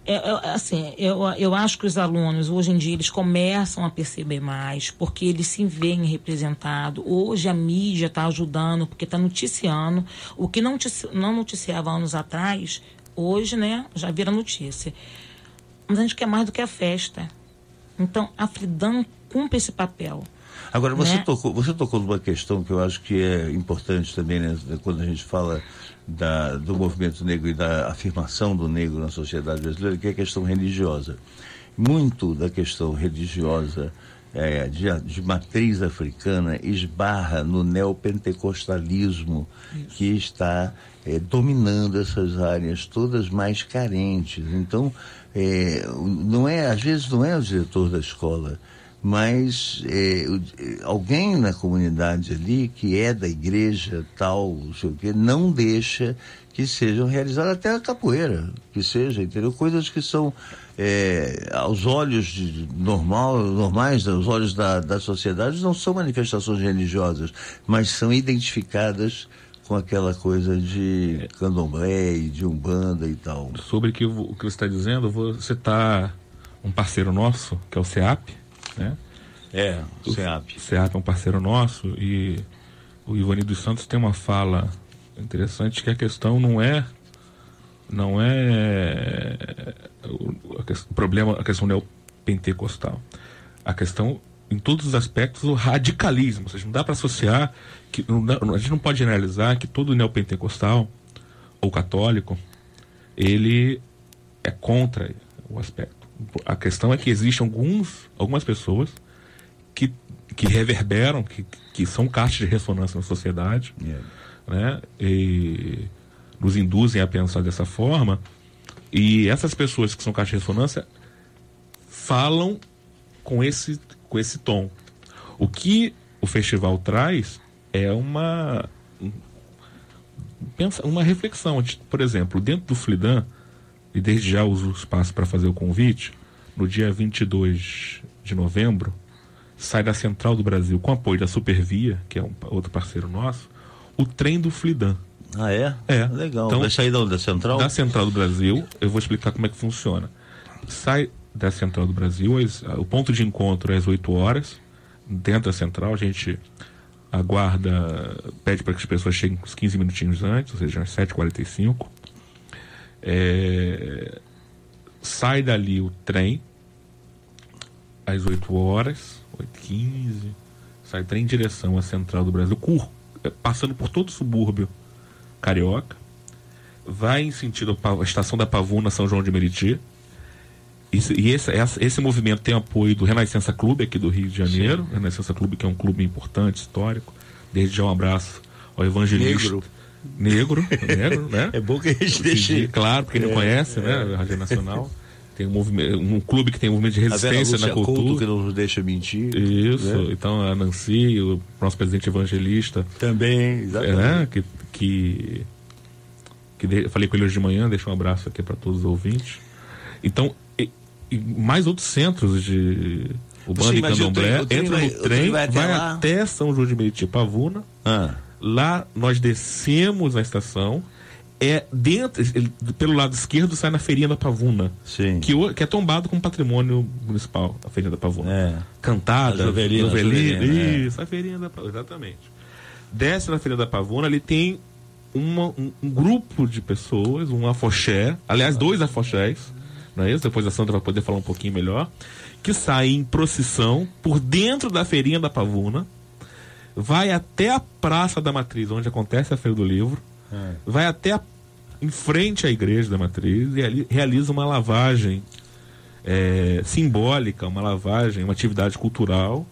é, é, assim, eu, eu acho que os alunos, hoje em dia, eles começam a perceber mais, porque eles se veem representados. Hoje a mídia está ajudando, porque está noticiando. O que não, não noticiava anos atrás, hoje, né, já vira notícia. Mas a gente quer mais do que a festa. Então, a Fridan cumpre esse papel. Agora, você, né? tocou, você tocou numa questão que eu acho que é importante também, né, quando a gente fala da, do movimento negro e da afirmação do negro na sociedade brasileira, que é a questão religiosa. Muito da questão religiosa é, de, de, matriz africana esbarra no neopentecostalismo Isso. que está é, dominando essas áreas todas mais carentes. Então, é, não é, às vezes não é o diretor da escola, mas é, alguém na comunidade ali que é da igreja tal, não sei o não deixa que sejam realizadas até a capoeira, que seja, entendeu? Coisas que são é, aos olhos de normal, normais, aos olhos da, da sociedade, não são manifestações religiosas, mas são identificadas com aquela coisa de candomblé e de umbanda e tal. Sobre que, o que você está dizendo, você está um parceiro nosso, que é o CEAP, né? É, o CEAP. O CEAP é um parceiro nosso e o Ivani dos Santos tem uma fala interessante que a questão não é não é o, o problema, a questão neopentecostal. A questão, em todos os aspectos, o radicalismo. Ou seja, não dá para associar, que, dá, a gente não pode generalizar que todo neopentecostal ou católico, ele é contra o aspecto. A questão é que existem alguns, algumas pessoas que, que reverberam, que, que são caixas de ressonância na sociedade, yeah. né? E nos induzem a pensar dessa forma. E essas pessoas que são caixas de ressonância falam com esse, com esse tom. O que o festival traz é uma pensa uma reflexão. Por exemplo, dentro do Flidan, e desde já uso o espaço para fazer o convite, no dia 22 de novembro, sai da Central do Brasil, com apoio da Supervia, que é um outro parceiro nosso, o trem do Flidan. Ah, é? É. Legal. Então, Vai sair da, da Central? Da Central do Brasil, eu vou explicar como é que funciona. Sai da Central do Brasil, o ponto de encontro é às 8 horas, dentro da Central, a gente aguarda, pede para que as pessoas cheguem uns 15 minutinhos antes, ou seja, às 7h45. É, sai dali o trem às 8 horas, 8h15, sai trem em direção à central do Brasil, é, passando por todo o subúrbio carioca, vai em sentido à estação da Pavuna, São João de Meriti. Isso, e esse, esse movimento tem apoio do Renascença Clube aqui do Rio de Janeiro. Sim. Renascença Clube, que é um clube importante, histórico. Desde já um abraço ao evangelista. Negro. Negro, <laughs> negro, né? É bom que a gente deixe. Claro, porque é, não conhece, né? é. né? A Rádio Nacional. <laughs> Tem um, movimento, um clube que tem um movimento de resistência na cultura. Couto, que não nos deixa mentir. Isso. Né? Então a Nancy, o nosso presidente evangelista. Também, exatamente. Né? Que, que, que de, falei com ele hoje de manhã, deixa um abraço aqui para todos os ouvintes. Então, e, mais outros centros de o Bando e Candomblé, entra no trem, vai, até, vai até, São João de Meriti Pavuna. Ah. Lá nós descemos na estação é dentro, pelo lado esquerdo sai na Feirinha da Pavuna. Sim. Que, que é tombado como patrimônio municipal, a Feirinha da Pavuna. É. Cantada, Jovelina, Jovelina, isso, é. a Feirinha da Pavuna, exatamente. Desce na Feirinha da Pavuna, ali tem uma, um, um, grupo de pessoas, um afoxé, aliás, dois afoxés, não é isso? Depois a Sandra vai poder falar um pouquinho melhor, que saem em procissão por dentro da Feirinha da Pavuna, vai até a Praça da Matriz, onde acontece a Feira do Livro, é. vai até a, em frente à igreja da matriz e ali realiza uma lavagem é, simbólica, uma lavagem, uma atividade cultural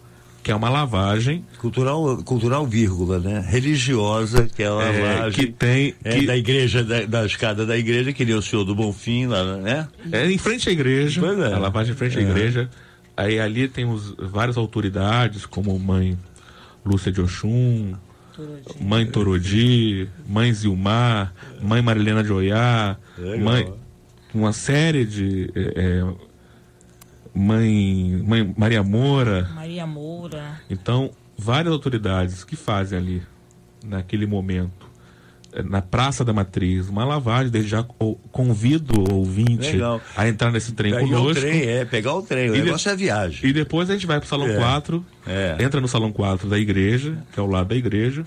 que é uma lavagem cultural, cultural vírgula, né? Religiosa, que é a é, lavagem é, que tem é, que... da igreja da, da, escada da igreja que nem o senhor do Bonfim lá, né? É em frente à igreja, é. a lavagem em frente à é. igreja. Aí ali tem os, várias autoridades como mãe Lúcia de Oxum, Mãe Torodi, Mãe Zilmar, Mãe Marilena de Oiá, mãe, uma série de. Mãe, mãe Maria Moura. Maria Moura. Então, várias autoridades que fazem ali, naquele momento, eh, na Praça da Matriz, uma lavagem, desde já o- convido o ouvinte Legal. a entrar nesse trem Pegar o conosco. trem, é, pegar o trem. O E negócio é viagem. E depois a gente vai pro Salão É. 4, É. entra no Salão 4 da igreja, que é ao lado da igreja,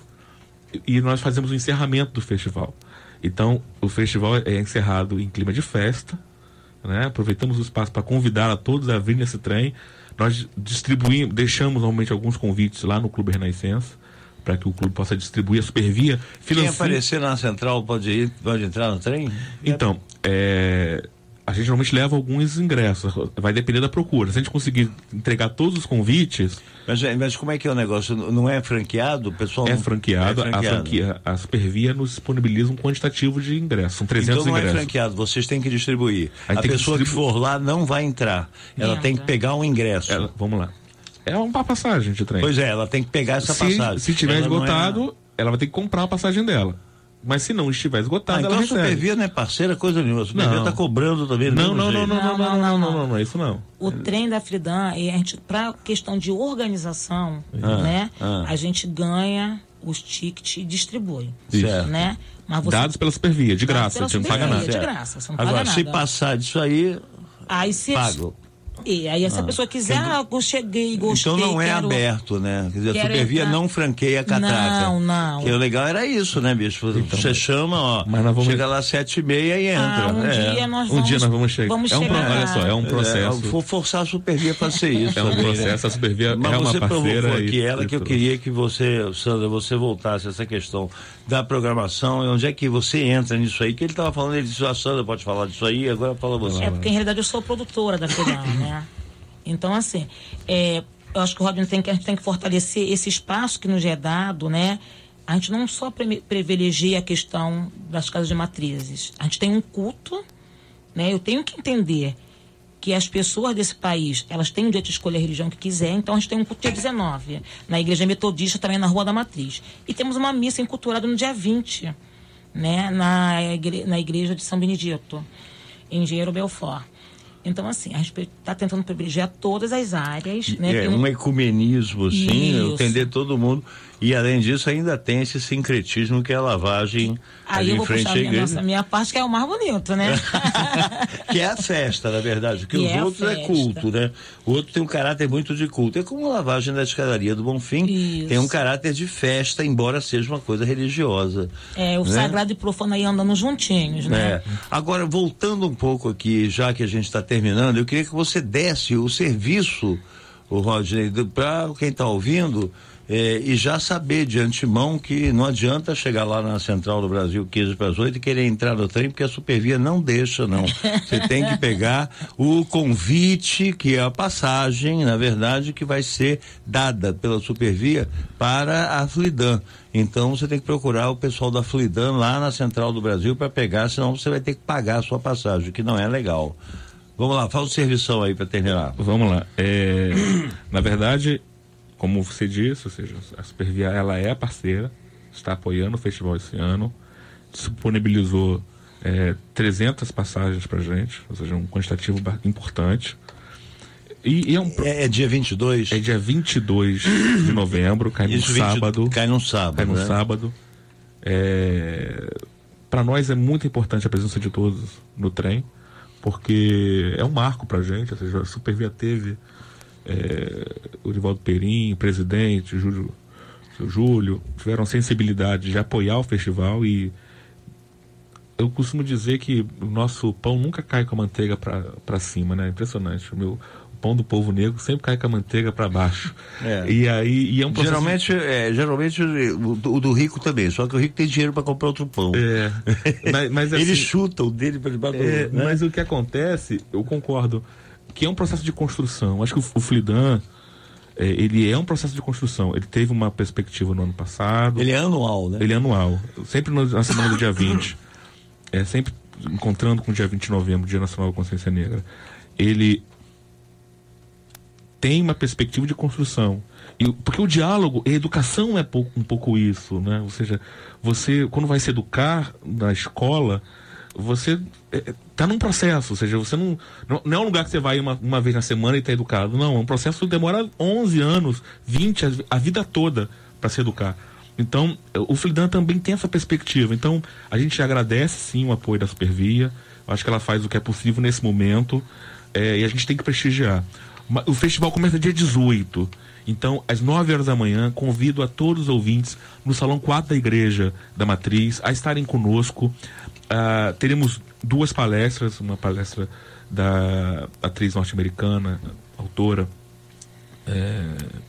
e e nós fazemos o encerramento do festival. Então, o festival é encerrado em clima de festa, né? aproveitamos o espaço para convidar a todos a vir nesse trem. Nós distribuímos, deixamos normalmente alguns convites lá no Clube Renascença, para que o clube possa distribuir a supervia. Quem financia- aparecer na central pode ir, pode entrar no trem? então, é, a gente normalmente leva alguns ingressos, vai depender da procura. Se a gente conseguir entregar todos os convites, Mas, mas como é que é o negócio? Não é franqueado? O pessoal é não- franqueado, é a franquia, a Supervia nos disponibiliza um quantitativo de ingressos, são 300 Então não é ingressos. franqueado, vocês têm que distribuir. Aí A tem que pessoa que, for lá não vai entrar. Ela Entra. tem que pegar um ingresso. Ela- vamos lá. É uma passagem de trem. Pois é, ela tem que pegar essa se, passagem. se tiver Ela é- esgotado, ela vai ter que comprar a passagem dela. Mas se não estiver esgotada, ah, então ela recebe. A Supervia não é parceira coisa nenhuma. A Supervia está cobrando também. Não não não, não não não não, não, não, não, não, é isso não. O trem da Fridan, para questão de organização, ah, né? Ah. A gente ganha os tickets e distribui, certo. né? Mas você, dados pela Supervia, de graça, você não paga nada. De graça, você não Agora, paga nada. se passar disso aí, aí se pago. E aí, se a pessoa quiser, ah, eu cheguei, gostei, Então não é quero... aberto, né? Quer dizer, a quero Supervia entrar. não franqueia a catraca. Não, não. Que o legal era isso, né, bicho? Você chama, ó, Mas nós vamos- chega lá às sete e meia e entra. Ah, um É. dia nós Um vamos... dia nós vamos chegar. Vamos é um, pro- chegar olha lá. só, é um processo. É, vou forçar a Supervia para ser isso. É um processo, a Supervia Mas é uma você parceira provocou e- aqui ela e que eu queria que você, Sandra, você voltasse a essa questão da programação onde é que você entra nisso aí, que ele estava falando, ele disse, a Sandra pode falar disso aí, agora fala você. É porque, em realidade, eu sou produtora da Fedal, né? Então, assim, é, eu acho que o Rodney tem que, a gente tem que fortalecer esse espaço que nos é dado, né? A gente não só privilegia a questão das casas de matrizes. A gente tem um culto, né? Eu tenho que entender que as pessoas desse país, elas têm o direito de escolher a religião que quiser, então a gente tem um culto dia 19, na Igreja Metodista, também na Rua da Matriz. E temos uma missa enculturada no dia 20, né, na, igre- na Igreja de São Benedito, em Engenheiro Belfort. Então, assim, a gente está tentando privilegiar todas as áreas. Né? É Tem um ecumenismo, assim, Isso. entender todo mundo. E além disso, ainda tem esse sincretismo que é a lavagem Aí ali eu em frente à a minha, igreja. nossa, minha parte, que é o mais bonito, né? <laughs> que é a festa, na verdade, porque E os é outros é culto, né? O outro tem um caráter muito de culto. É como a lavagem da escadaria do Bonfim, Isso. tem um caráter de festa, embora seja uma coisa religiosa. É, o né? sagrado e profano aí andando juntinhos, né? É. Agora, voltando um pouco aqui, já que a gente está terminando, eu queria que você desse o serviço, o Rodney, para quem está ouvindo, eh, e já saber de antemão que não adianta chegar lá na Central do Brasil 15 para as 8 e querer entrar no trem, porque a Supervia não deixa, não. Você tem que pegar o convite, que é a passagem, na verdade, que vai ser dada pela Supervia para a Flidan. Então você tem que procurar o pessoal da Flidan lá na Central do Brasil para pegar, senão você vai ter que pagar a sua passagem, que não é legal. Vamos lá, faz o servição aí para terminar. Vamos lá. É, na verdade, como você disse, ou seja, a Supervia ela é parceira, está apoiando o festival esse ano, disponibilizou é, 300 passagens para gente, ou seja, um quantitativo importante. E, e é, um, É, é dia 22? é dia 22 de novembro, cai no Isso, 20 sábado. Cai num sábado. Cai no né? sábado. É, para nós é muito importante a presença de todos no trem, porque é um marco para a gente. Ou seja, a Supervia teve é, o Rivaldo Perim, presidente, o Júlio, Júlio, tiveram sensibilidade de apoiar o festival e eu costumo dizer que o nosso pão nunca cai com a manteiga para cima, né? Impressionante. O meu o pão do povo negro sempre cai com a manteiga para baixo. <laughs> É. E aí e é um processo Geralmente, é, geralmente o, do- o do rico também, só que o rico tem dinheiro para comprar outro pão. É, <laughs> mas, mas Ele assim, chuta o dele para debaixo é, né? Mas o que acontece, eu concordo, que é um processo de construção. Acho que o, o Flidan, é, ele é um processo de construção. Ele teve uma perspectiva no ano passado. Ele é anual, né? Ele é anual. Sempre na semana do dia 20. <coughs> É sempre encontrando com o dia 20 de novembro, Dia Nacional da Consciência Negra. Ele tem uma perspectiva de construção. E, porque o diálogo, a educação é pouco- um pouco isso, né? Ou seja, você, quando vai se educar na escola, você está num processo, ou seja, você não, não, não é um lugar que você vai uma, uma vez na semana e está educado. Não, é um processo que demora 11 anos, 20, a, a vida toda para se educar. Então, o Flidan também tem essa perspectiva. Então, a gente agradece sim o apoio da Supervia. Acho que ela faz o que é possível nesse momento é, e a gente tem que prestigiar. O festival começa dia 18. Então, às 9 horas da manhã, convido a todos os ouvintes no Salão 4 da Igreja da Matriz a estarem conosco. Uh, teremos duas palestras, uma palestra da atriz norte-americana, autora é,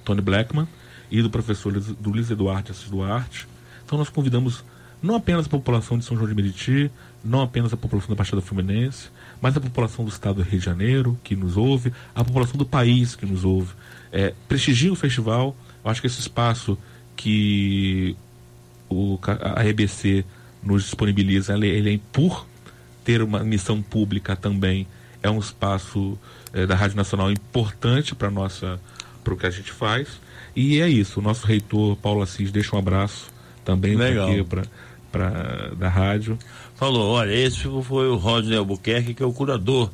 Tony Blackman, e do professor do Luiz Eduardo Assis Duarte. Então nós convidamos não apenas a população de São João de Meriti, não apenas a população da Baixada Fluminense, mas a população do estado do Rio de Janeiro, que nos ouve, a população do país que nos ouve. É, prestigie o festival. Eu acho que esse espaço que o, a EBC nos disponibiliza, ele, ele é por ter uma missão pública também, é um espaço é, da Rádio Nacional importante para nossa para o que a gente faz. E é isso. O nosso reitor Paulo Assis deixa um abraço também aqui para da rádio. Falou, olha, esse foi o Rodney Albuquerque, que é o curador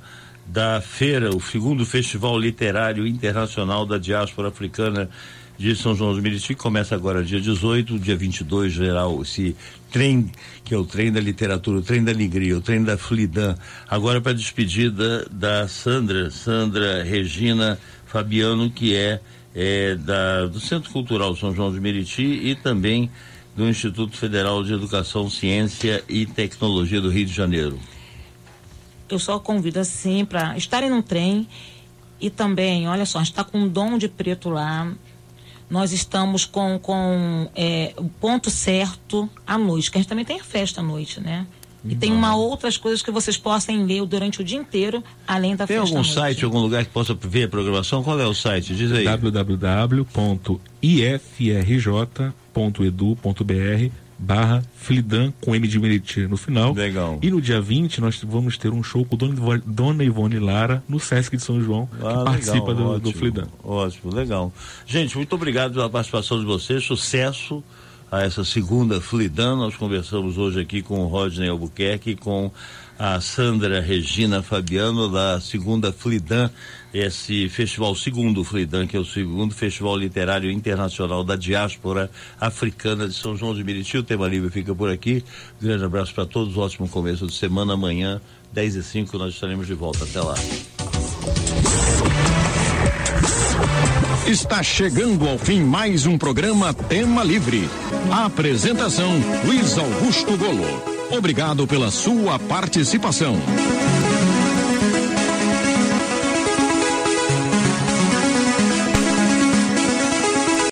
da feira, o segundo Festival Literário Internacional da Diáspora Africana de São João do Meriti, começa agora dia 18, dia 22, geral, esse trem, que é o trem da literatura, o trem da alegria, o trem da Flidan. Agora para a despedida da Sandra, Sandra Regina Fabiano, que é, é da, do Centro Cultural São João de Meriti e também do Instituto Federal de Educação, Ciência e Tecnologia do Rio de Janeiro. Eu só convido assim para estarem no trem e também, olha só, a gente está com um dom de preto lá. Nós estamos com, com é, o ponto certo à noite, que a gente também tem a festa à noite, né? E tem uma outras coisas que vocês possam ler durante o dia inteiro, além da tem festa. Tem algum site, algum lugar que possa ver a programação? Qual é o site? Diz aí. www.ifrj.edu.br barra Flidan com M de Meriti no final. Legal. E no dia 20 nós vamos ter um show com Dona, Dona Ivone Lara no Sesc de São João, ah, que participa legal, do, ótimo, do Flidan. Ótimo, legal. Gente, muito obrigado pela participação de vocês, sucesso a essa segunda Flidan. Nós conversamos hoje aqui com o Rodney Albuquerque, com a Sandra Regina Fabiano, da segunda Flidan, esse festival, segundo Flidan, que é o segundo Festival Literário Internacional da Diáspora Africana de São João de Meriti. O tema livre fica por aqui. Grande abraço para todos, ótimo começo de semana. Amanhã, 10 e 5 nós estaremos de volta. Até lá. Está chegando ao fim mais um programa Tema Livre. A apresentação Luiz Augusto Golo. Obrigado pela sua participação.